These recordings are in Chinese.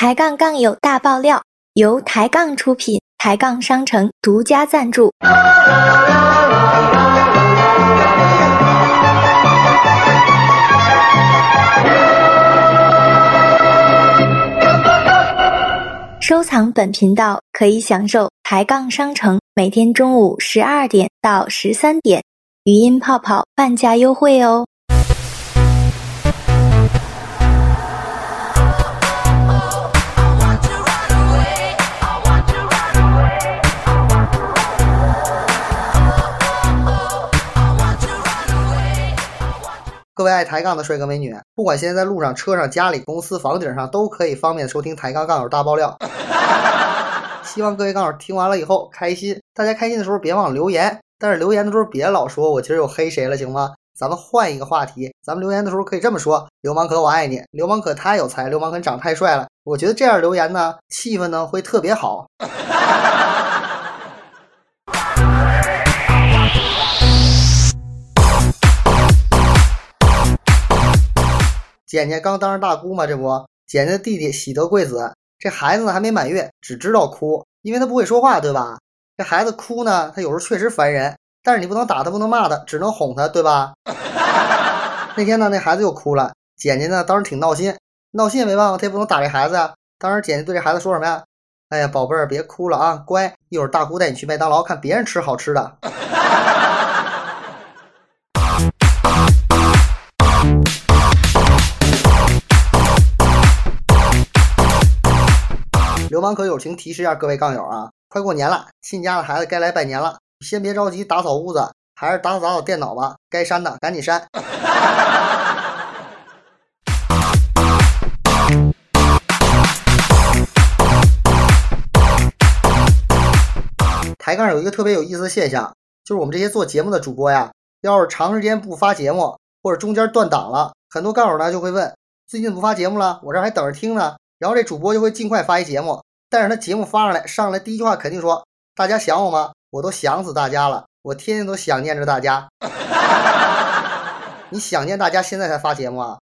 抬杠杠友大爆料，由抬杠出品，抬杠商城独家赞助。收藏本频道可以享受抬杠商城每天中午十二点到十三点语音泡泡半价优惠哦。位爱抬杠的帅哥美女，不管现在在路上、车上、家里、公司、房顶上，都可以方便收听抬杠杠友大爆料。希望各位杠友听完了以后开心。大家开心的时候别忘了留言，但是留言的时候别老说我今儿又黑谁了，行吗？咱们换一个话题，咱们留言的时候可以这么说：流氓可我爱你，流氓可太有才，流氓可长太帅了。我觉得这样留言呢，气氛呢会特别好。简简刚当上大姑嘛，这不，简简的弟弟喜得贵子，这孩子呢还没满月，只知道哭，因为他不会说话，对吧？这孩子哭呢，他有时候确实烦人，但是你不能打他，不能骂他，只能哄他，对吧？那天呢，那孩子又哭了，简简呢当时挺闹心，闹心也没办法，他也不能打这孩子呀。当时简简对这孩子说什么呀？哎呀，宝贝儿，别哭了啊，乖，一会儿大姑带你去麦当劳看别人吃好吃的。流氓可友情提示一下各位杠友啊，快过年了，亲家的孩子该来拜年了，先别着急打扫屋子，还是打扫打扫电脑吧，该删的赶紧删。抬杠有一个特别有意思的现象，就是我们这些做节目的主播呀，要是长时间不发节目，或者中间断档了，很多杠友呢就会问，最近不发节目了，我这还等着听呢。然后这主播就会尽快发一节目，但是他节目发上来，上来第一句话肯定说：“大家想我吗？我都想死大家了，我天天都想念着大家。”你想念大家，现在才发节目啊？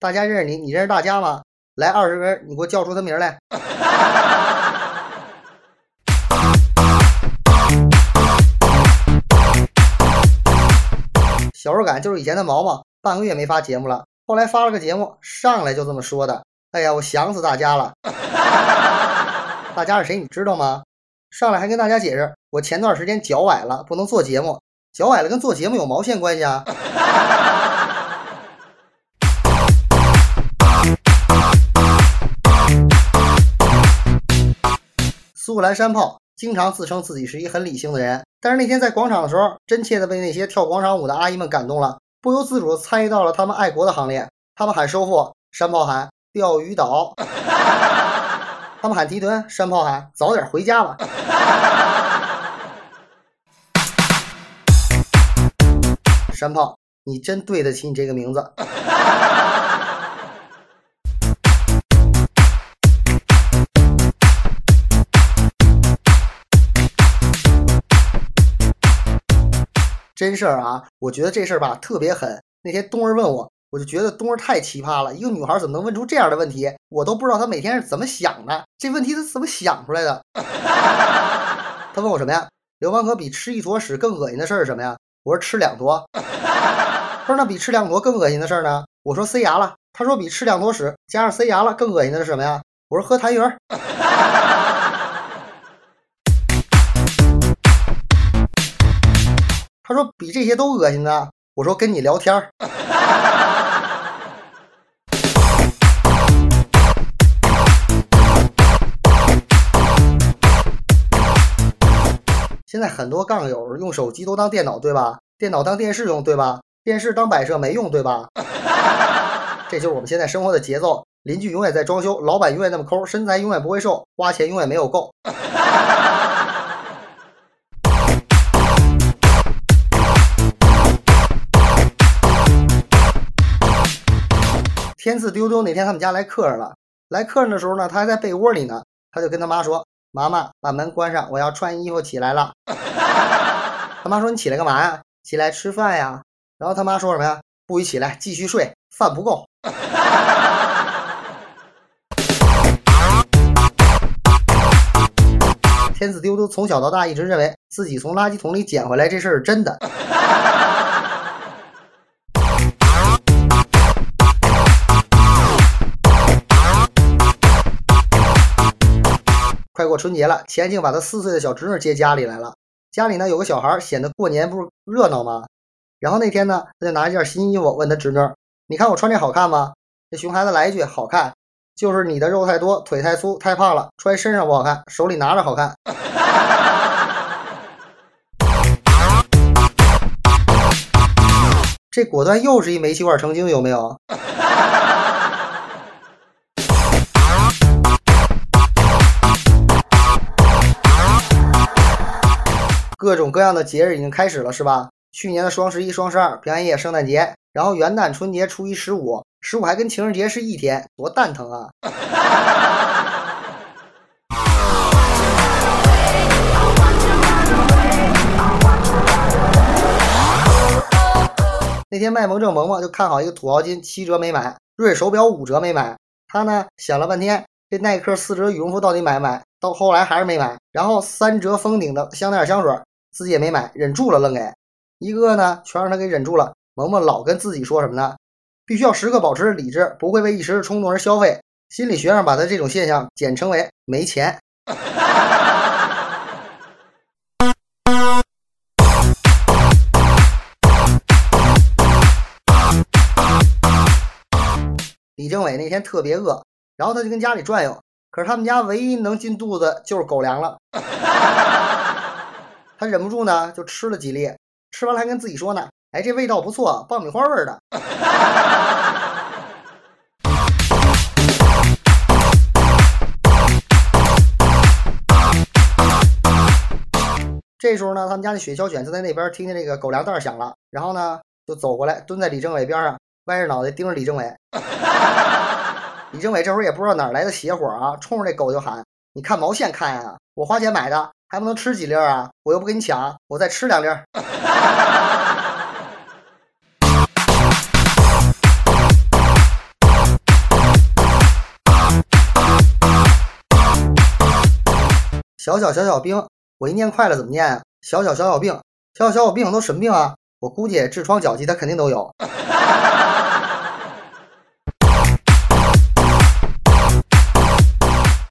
大家认识你，你认识大家吗？来二十个人，你给我叫出他名来。小时候感就是以前的毛毛，半个月没发节目了，后来发了个节目，上来就这么说的。哎呀，我想死大家了！大家是谁？你知道吗？上来还跟大家解释，我前段时间脚崴了，不能做节目。脚崴了跟做节目有毛线关系啊？苏格兰山炮经常自称自己是一很理性的人，但是那天在广场的时候，真切的被那些跳广场舞的阿姨们感动了，不由自主的参与到了他们爱国的行列。他们喊收复，山炮喊。钓鱼岛，他们喊提臀，山炮喊早点回家吧。山炮，你真对得起你这个名字。真事儿啊，我觉得这事儿吧特别狠。那天东儿问我。我就觉得东儿太奇葩了，一个女孩怎么能问出这样的问题？我都不知道她每天是怎么想的。这问题她怎么想出来的？他问我什么呀？流氓哥比吃一坨屎更恶心的事儿是什么呀？我说吃两坨。他说那比吃两坨更恶心的事儿呢？我说塞牙了。他说比吃两坨屎加上塞牙了更恶心的是什么呀？我说喝痰盂。他说比这些都恶心的。我说跟你聊天儿。现在很多杠友用手机都当电脑，对吧？电脑当电视用，对吧？电视当摆设没用，对吧？这就是我们现在生活的节奏。邻居永远在装修，老板永远那么抠，身材永远不会瘦，花钱永远没有够。天赐丢丢那天他们家来客人了，来客人的时候呢，他还在被窝里呢，他就跟他妈说。妈妈把门关上，我要穿衣服起来了。他妈说你起来干嘛呀？起来吃饭呀。然后他妈说什么呀？不许起来，继续睡，饭不够。天子丢丢从小到大一直认为自己从垃圾桶里捡回来这事儿是真的。快过春节了，钱静把他四岁的小侄女接家里来了。家里呢有个小孩，显得过年不是热闹吗？然后那天呢，他就拿一件新衣服问他侄女：“你看我穿这好看吗？”这熊孩子来一句：“好看。”就是你的肉太多，腿太粗，太胖了，穿身上不好看，手里拿着好看。这果断又是一煤气罐成精，有没有？各种各样的节日已经开始了，是吧？去年的双十一、双十二、平安夜、圣诞节，然后元旦、春节、初一、十五，十五还跟情人节是一天，多蛋疼啊！那天卖萌正萌萌就看好一个土豪金七折没买，瑞手表五折没买，他呢想了半天，这耐克四折羽绒服到底买不买？到后来还是没买，然后三折封顶的香奈儿香水。自己也没买，忍住了，愣给一个呢，全让他给忍住了。萌萌老跟自己说什么呢？必须要时刻保持理智，不会为一时的冲动而消费。心理学上把他这种现象简称为“没钱”。李政委那天特别饿，然后他就跟家里转悠，可是他们家唯一能进肚子就是狗粮了。他忍不住呢，就吃了几粒，吃完了还跟自己说呢：“哎，这味道不错，爆米花味的。” 这时候呢，他们家那雪橇犬就在那边听见这个狗粮袋响了，然后呢，就走过来，蹲在李政委边上，歪着脑袋盯着李政委。李政委这会儿也不知道哪来的邪火啊，冲着这狗就喊：“你看毛线看呀，我花钱买的。”还不能吃几粒啊！我又不跟你抢，我再吃两粒。小小小小兵，我一念快了怎么念啊？小小小小病，小小小小病都什么病啊？我估计痔疮、脚气他肯定都有。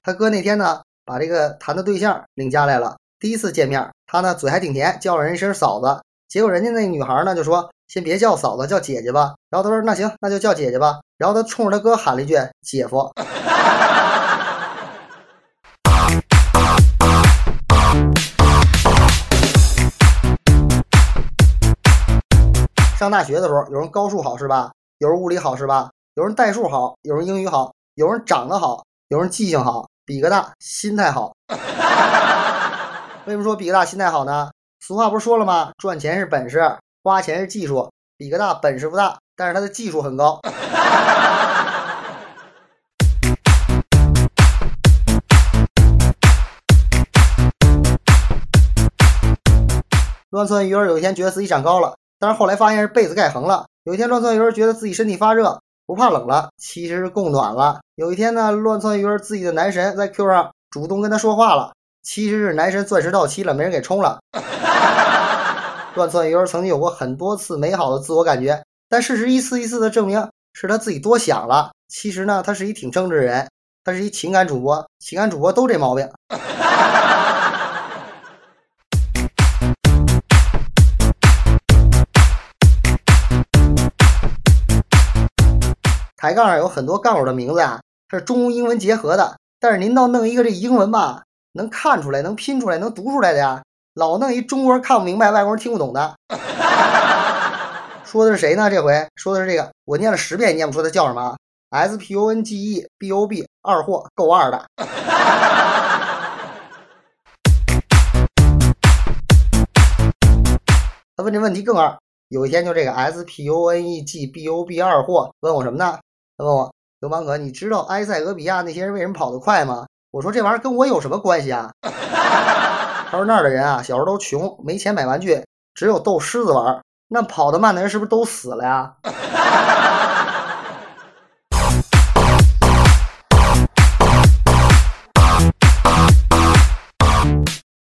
他哥那天呢？把这个谈的对象领家来了，第一次见面，他呢嘴还挺甜，叫了人一声嫂子。结果人家那女孩呢就说：“先别叫嫂子，叫姐姐吧。”然后他说：“那行，那就叫姐姐吧。”然后他冲着他哥喊了一句：“姐夫。”上大学的时候，有人高数好是吧？有人物理好是吧？有人代数好，有人英语好，有人长得好，有人记性好。比个大，心态好。为什么说比个大心态好呢？俗话不是说了吗？赚钱是本事，花钱是技术。比个大，本事不大，但是他的技术很高。乱窜鱼儿有一天觉得自己长高了，但是后来发现是被子盖横了。有一天乱窜鱼儿觉得自己身体发热。不怕冷了，其实是供暖了。有一天呢，乱窜鱼儿自己的男神在 Q 上主动跟他说话了，其实是男神钻石到期了，没人给充了。乱窜鱼儿曾经有过很多次美好的自我感觉，但事实一次一次的证明是他自己多想了。其实呢，他是一挺正直的人，他是一情感主播，情感主播都这毛病。抬杠上有很多杠友的名字啊，是中英文结合的。但是您倒弄一个这英文吧，能看出来、能拼出来、能读出来的呀。老弄一中国人看不明白、外国人听不懂的。说的是谁呢？这回说的是这个，我念了十遍也念不出他叫什么。S P O N G E B O B 二货够二的。他问这问题更二。有一天就这个 S P O N E G B O B 二货问我什么呢？他问我刘芒哥，你知道埃塞俄比亚那些人为什么跑得快吗？我说这玩意儿跟我有什么关系啊？他说那儿的人啊，小时候都穷，没钱买玩具，只有逗狮子玩。那跑得慢的人是不是都死了呀？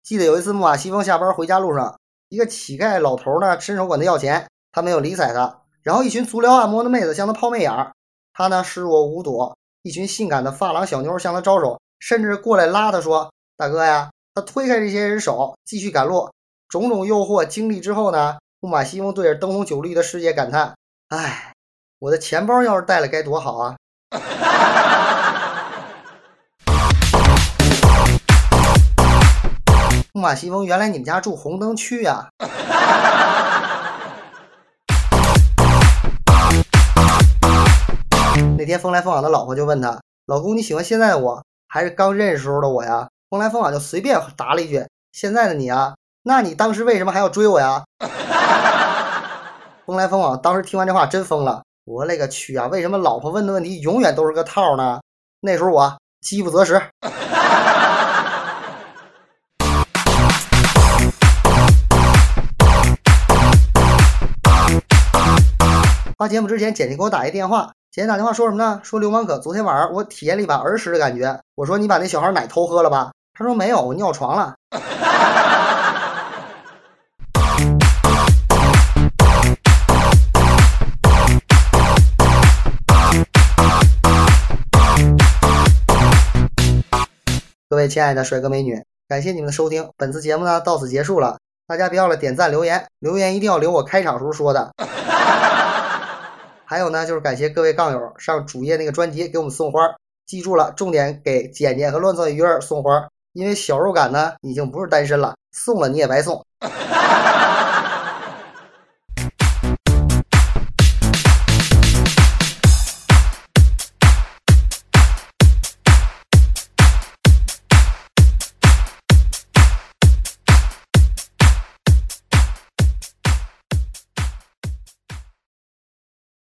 记得有一次木马西风下班回家路上，一个乞丐老头呢伸手管他要钱，他没有理睬他。然后一群足疗按摩的妹子向他抛媚眼，他呢视若无睹。一群性感的发廊小妞向他招手，甚至过来拉他说：“大哥呀！”他推开这些人手，继续赶路。种种诱惑经历之后呢，木马西风对着灯红酒绿的世界感叹：“哎，我的钱包要是带了该多好啊！” 木马西风，原来你们家住红灯区呀？那天风来风往的老婆就问他：“老公，你喜欢现在的我，还是刚认识时候的我呀？”风来风往就随便答了一句：“现在的你啊，那你当时为什么还要追我呀？” 风来风往当时听完这话真疯了，我勒个去啊！为什么老婆问的问题永远都是个套呢？那时候我饥不择食。发节目之前，简简给我打一电话。简简打电话说什么呢？说流氓可昨天晚上我体验了一把儿时的感觉。我说你把那小孩奶偷喝了吧？他说没有，我尿床了。各位亲爱的帅哥美女，感谢你们的收听。本次节目呢到此结束了，大家别忘了点赞留言，留言一定要留我开场时候说的。还有呢，就是感谢各位杠友上主页那个专辑给我们送花，记住了，重点给简简和乱造鱼儿送花，因为小肉感呢已经不是单身了，送了你也白送。